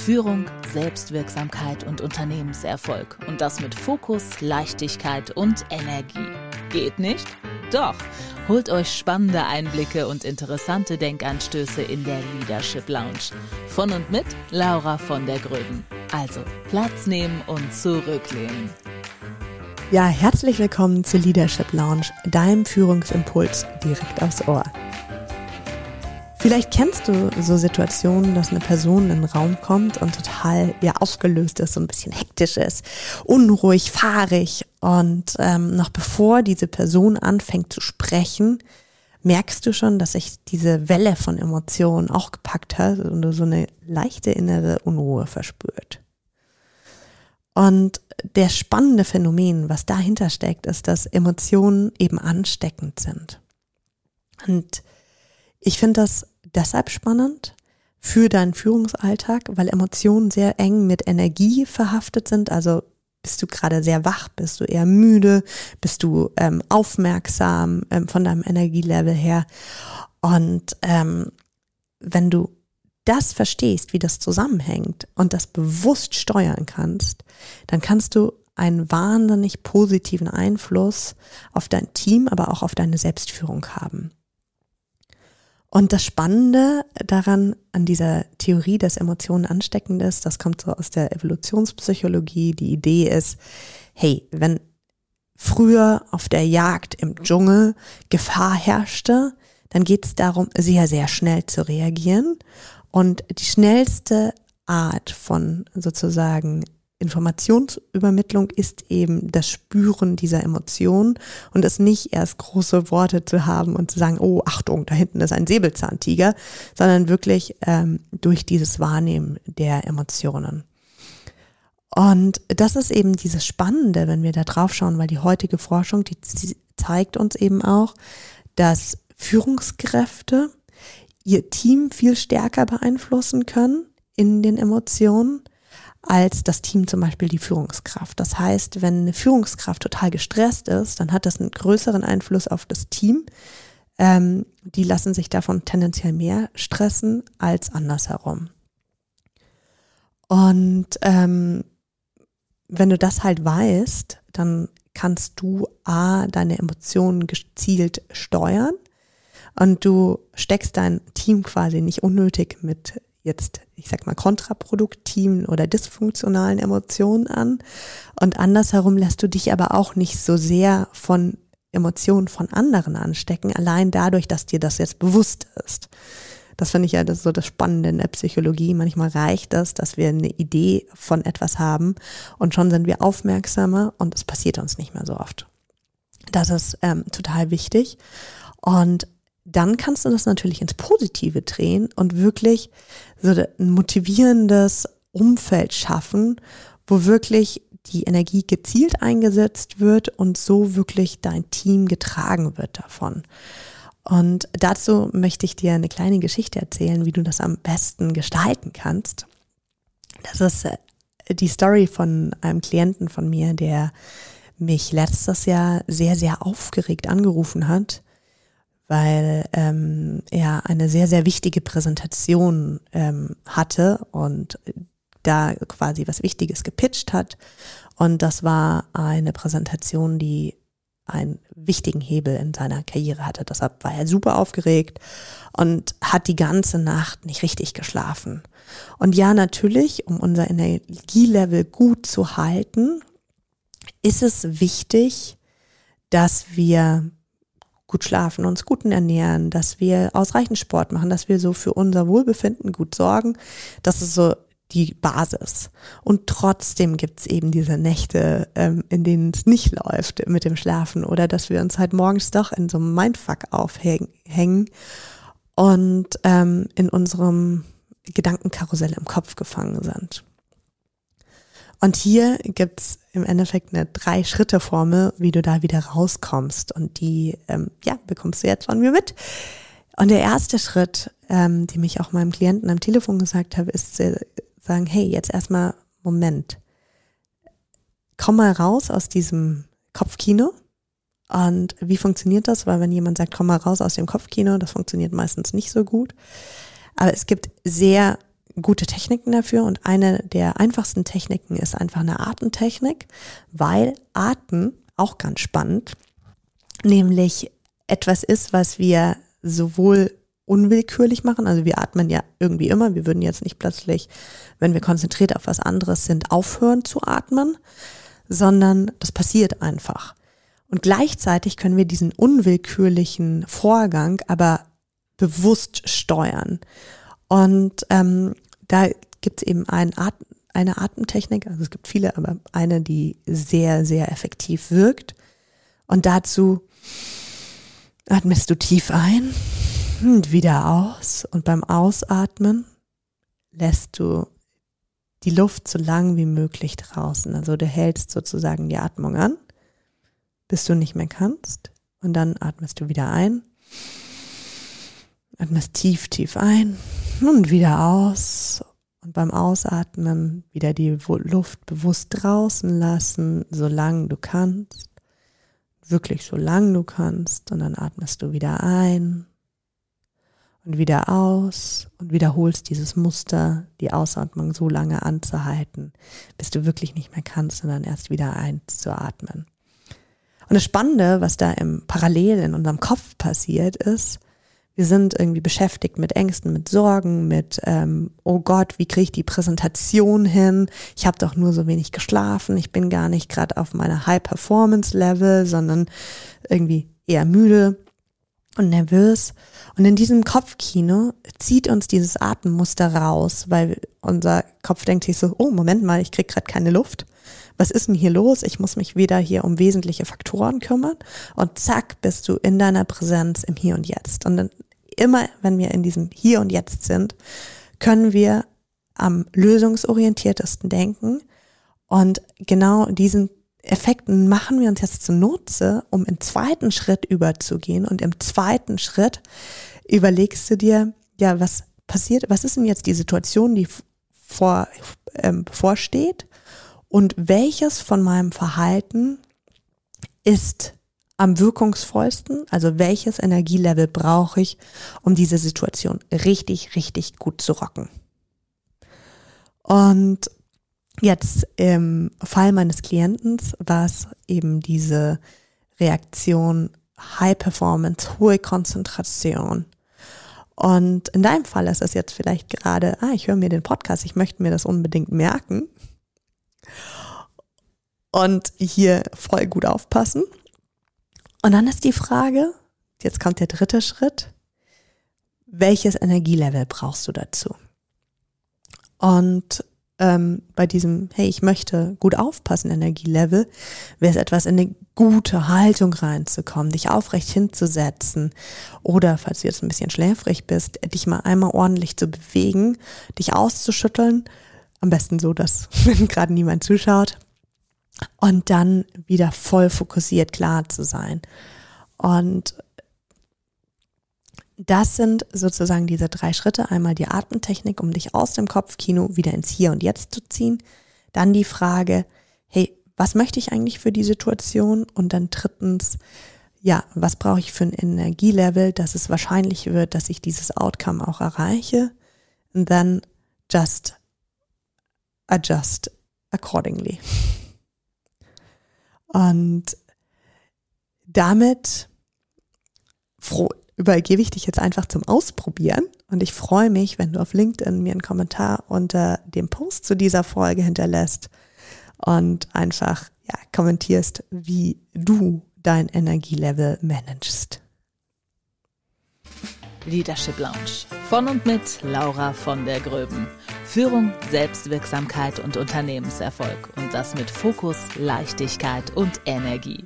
Führung, Selbstwirksamkeit und Unternehmenserfolg. Und das mit Fokus, Leichtigkeit und Energie. Geht nicht? Doch. Holt euch spannende Einblicke und interessante Denkanstöße in der Leadership Lounge. Von und mit Laura von der Gröben. Also Platz nehmen und zurücklehnen. Ja, herzlich willkommen zur Leadership Lounge, deinem Führungsimpuls direkt aufs Ohr. Vielleicht kennst du so Situationen, dass eine Person in den Raum kommt und total ja aufgelöst ist, so ein bisschen hektisch ist, unruhig, fahrig und ähm, noch bevor diese Person anfängt zu sprechen, merkst du schon, dass sich diese Welle von Emotionen auch gepackt hat und du so eine leichte innere Unruhe verspürt. Und der spannende Phänomen, was dahinter steckt, ist, dass Emotionen eben ansteckend sind. Und ich finde das deshalb spannend für deinen Führungsalltag, weil Emotionen sehr eng mit Energie verhaftet sind. Also bist du gerade sehr wach, bist du eher müde, bist du ähm, aufmerksam ähm, von deinem Energielevel her. Und ähm, wenn du das verstehst, wie das zusammenhängt und das bewusst steuern kannst, dann kannst du einen wahnsinnig positiven Einfluss auf dein Team, aber auch auf deine Selbstführung haben. Und das Spannende daran, an dieser Theorie, dass Emotionen ansteckend ist, das kommt so aus der Evolutionspsychologie. Die Idee ist, hey, wenn früher auf der Jagd im Dschungel Gefahr herrschte, dann geht es darum, sehr, sehr schnell zu reagieren. Und die schnellste Art von sozusagen Informationsübermittlung ist eben das Spüren dieser Emotionen und es nicht erst große Worte zu haben und zu sagen, oh Achtung, da hinten ist ein Säbelzahntiger, sondern wirklich ähm, durch dieses Wahrnehmen der Emotionen. Und das ist eben dieses Spannende, wenn wir da drauf schauen, weil die heutige Forschung, die zeigt uns eben auch, dass Führungskräfte ihr Team viel stärker beeinflussen können in den Emotionen als das Team zum Beispiel die Führungskraft. Das heißt, wenn eine Führungskraft total gestresst ist, dann hat das einen größeren Einfluss auf das Team. Ähm, die lassen sich davon tendenziell mehr stressen als andersherum. Und ähm, wenn du das halt weißt, dann kannst du A, deine Emotionen gezielt steuern und du steckst dein Team quasi nicht unnötig mit jetzt, ich sag mal, kontraproduktiven oder dysfunktionalen Emotionen an. Und andersherum lässt du dich aber auch nicht so sehr von Emotionen von anderen anstecken, allein dadurch, dass dir das jetzt bewusst ist. Das finde ich ja das so das Spannende in der Psychologie. Manchmal reicht das, dass wir eine Idee von etwas haben und schon sind wir aufmerksamer und es passiert uns nicht mehr so oft. Das ist ähm, total wichtig. Und dann kannst du das natürlich ins Positive drehen und wirklich so ein motivierendes Umfeld schaffen, wo wirklich die Energie gezielt eingesetzt wird und so wirklich dein Team getragen wird davon. Und dazu möchte ich dir eine kleine Geschichte erzählen, wie du das am besten gestalten kannst. Das ist äh, die Story von einem Klienten von mir, der mich letztes Jahr sehr, sehr aufgeregt angerufen hat weil ähm, er eine sehr, sehr wichtige Präsentation ähm, hatte und da quasi was Wichtiges gepitcht hat. Und das war eine Präsentation, die einen wichtigen Hebel in seiner Karriere hatte. Deshalb war er super aufgeregt und hat die ganze Nacht nicht richtig geschlafen. Und ja, natürlich, um unser Energielevel gut zu halten, ist es wichtig, dass wir gut schlafen, uns gut ernähren, dass wir ausreichend Sport machen, dass wir so für unser Wohlbefinden gut sorgen. Das ist so die Basis. Und trotzdem gibt's eben diese Nächte, ähm, in denen es nicht läuft mit dem Schlafen oder dass wir uns halt morgens doch in so einem Mindfuck aufhängen und ähm, in unserem Gedankenkarussell im Kopf gefangen sind. Und hier gibt's im Endeffekt eine Drei-Schritte-Formel, wie du da wieder rauskommst. Und die, ähm, ja, bekommst du jetzt von mir mit. Und der erste Schritt, ähm, dem ich auch meinem Klienten am Telefon gesagt habe, ist zu sagen, hey, jetzt erstmal Moment. Komm mal raus aus diesem Kopfkino. Und wie funktioniert das? Weil wenn jemand sagt, komm mal raus aus dem Kopfkino, das funktioniert meistens nicht so gut. Aber es gibt sehr gute Techniken dafür und eine der einfachsten Techniken ist einfach eine Atemtechnik, weil Atem auch ganz spannend, nämlich etwas ist, was wir sowohl unwillkürlich machen, also wir atmen ja irgendwie immer, wir würden jetzt nicht plötzlich, wenn wir konzentriert auf was anderes sind, aufhören zu atmen, sondern das passiert einfach. Und gleichzeitig können wir diesen unwillkürlichen Vorgang aber bewusst steuern. Und ähm, da gibt es eben ein Atem, eine Atemtechnik, also es gibt viele, aber eine, die sehr, sehr effektiv wirkt. Und dazu atmest du tief ein und wieder aus. Und beim Ausatmen lässt du die Luft so lang wie möglich draußen. Also du hältst sozusagen die Atmung an, bis du nicht mehr kannst. Und dann atmest du wieder ein. Atmest tief, tief ein und wieder aus. Und beim Ausatmen wieder die Luft bewusst draußen lassen, solange du kannst. Wirklich solange du kannst. Und dann atmest du wieder ein und wieder aus und wiederholst dieses Muster, die Ausatmung so lange anzuhalten, bis du wirklich nicht mehr kannst dann erst wieder einzuatmen. Und das Spannende, was da im Parallel in unserem Kopf passiert ist, wir sind irgendwie beschäftigt mit Ängsten, mit Sorgen, mit, ähm, oh Gott, wie kriege ich die Präsentation hin? Ich habe doch nur so wenig geschlafen, ich bin gar nicht gerade auf meiner High-Performance-Level, sondern irgendwie eher müde und nervös. Und in diesem Kopfkino zieht uns dieses Atemmuster raus, weil unser Kopf denkt sich so, oh, Moment mal, ich krieg gerade keine Luft. Was ist denn hier los? Ich muss mich wieder hier um wesentliche Faktoren kümmern. Und zack, bist du in deiner Präsenz im Hier und Jetzt. Und dann immer, wenn wir in diesem Hier und Jetzt sind, können wir am lösungsorientiertesten denken und genau diesen Effekten machen wir uns jetzt zunutze, um im zweiten Schritt überzugehen. Und im zweiten Schritt überlegst du dir, ja, was passiert, was ist denn jetzt die Situation, die vor, ähm, bevorsteht? Und welches von meinem Verhalten ist am wirkungsvollsten? Also welches Energielevel brauche ich, um diese Situation richtig, richtig gut zu rocken? Und Jetzt im Fall meines Klienten war es eben diese Reaktion High Performance, hohe Konzentration. Und in deinem Fall ist es jetzt vielleicht gerade, ah, ich höre mir den Podcast, ich möchte mir das unbedingt merken. Und hier voll gut aufpassen. Und dann ist die Frage, jetzt kommt der dritte Schritt, welches Energielevel brauchst du dazu? Und ähm, bei diesem, hey, ich möchte gut aufpassen, Energielevel, wäre es etwas in eine gute Haltung reinzukommen, dich aufrecht hinzusetzen oder, falls du jetzt ein bisschen schläfrig bist, dich mal einmal ordentlich zu bewegen, dich auszuschütteln, am besten so, dass gerade niemand zuschaut und dann wieder voll fokussiert klar zu sein. Und das sind sozusagen diese drei Schritte. Einmal die Atemtechnik, um dich aus dem Kopfkino wieder ins Hier und Jetzt zu ziehen. Dann die Frage, hey, was möchte ich eigentlich für die Situation? Und dann drittens, ja, was brauche ich für ein Energielevel, dass es wahrscheinlich wird, dass ich dieses Outcome auch erreiche? And then just adjust accordingly. Und damit übergebe ich dich jetzt einfach zum Ausprobieren. Und ich freue mich, wenn du auf LinkedIn mir einen Kommentar unter dem Post zu dieser Folge hinterlässt und einfach ja, kommentierst, wie du dein Energielevel managst. Leadership Lounge von und mit Laura von der Gröben. Führung, Selbstwirksamkeit und Unternehmenserfolg und das mit Fokus, Leichtigkeit und Energie.